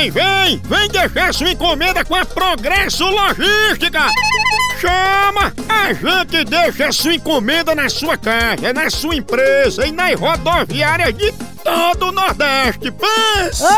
Vem, vem! Vem deixar sua encomenda com a Progresso Logística! Chama! A gente deixa sua encomenda na sua casa, na sua empresa e nas rodoviárias de todo o Nordeste. Pensa!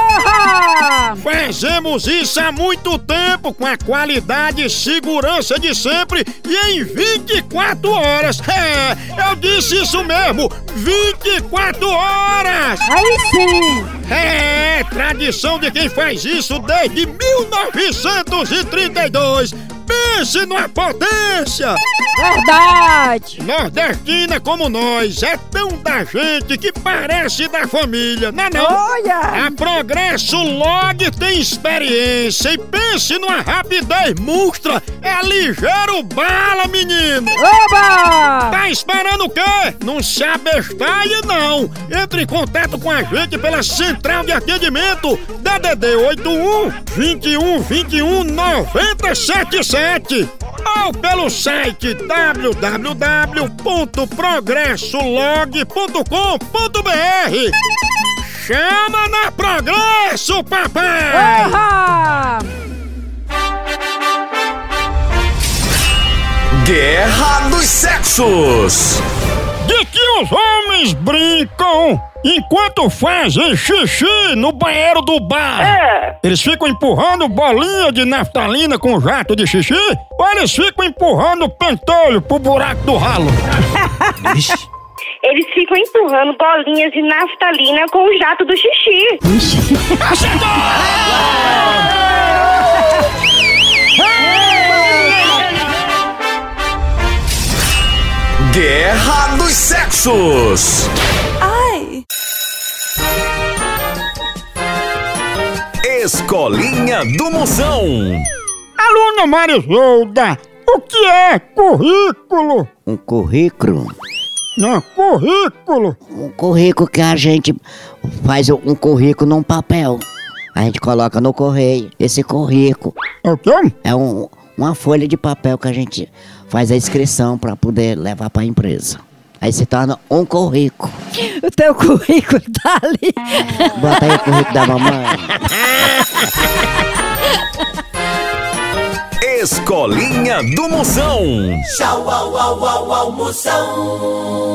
Fazemos isso há muito tempo com a qualidade e segurança de sempre e em 24 horas. É, eu disse isso mesmo, 24 horas! Aí sim! É, tradição de quem faz isso desde 1932. Pense numa potência! Verdade! Nordestina como nós, é tão da gente que parece da família, não é não? Olha! A Progresso Log tem experiência e pense numa rapidez monstra. É ligeiro bala, menino. Oba! Tá esperando o quê? Não se abestalhe, não. Entre em contato com a gente pela central de atendimento DDD 81 21 21 977 ou pelo site www.progressolog.com.br. Chama na Progresso, papai! Guerra dos Sexos. De que os homens brincam enquanto fazem xixi no banheiro do bar? É, Eles ficam empurrando bolinha de naftalina com jato de xixi? Ou eles ficam empurrando pentolho pro buraco do ralo? eles ficam empurrando bolinhas de naftalina com o jato do xixi. Guerra dos Sexos. Escolinha do Moção. Aluna Marisolda, o que é currículo? Um currículo. Não, currículo. Um currículo que a gente faz um currículo num papel. A gente coloca no correio. Esse currículo É o quê? é um, uma folha de papel que a gente faz a inscrição para poder levar para a empresa. Aí se torna um currículo. O teu currículo tá ali. Bota aí o currículo da mamãe. Escolinha do Moção. Tchau, au, au, au, au, Moção.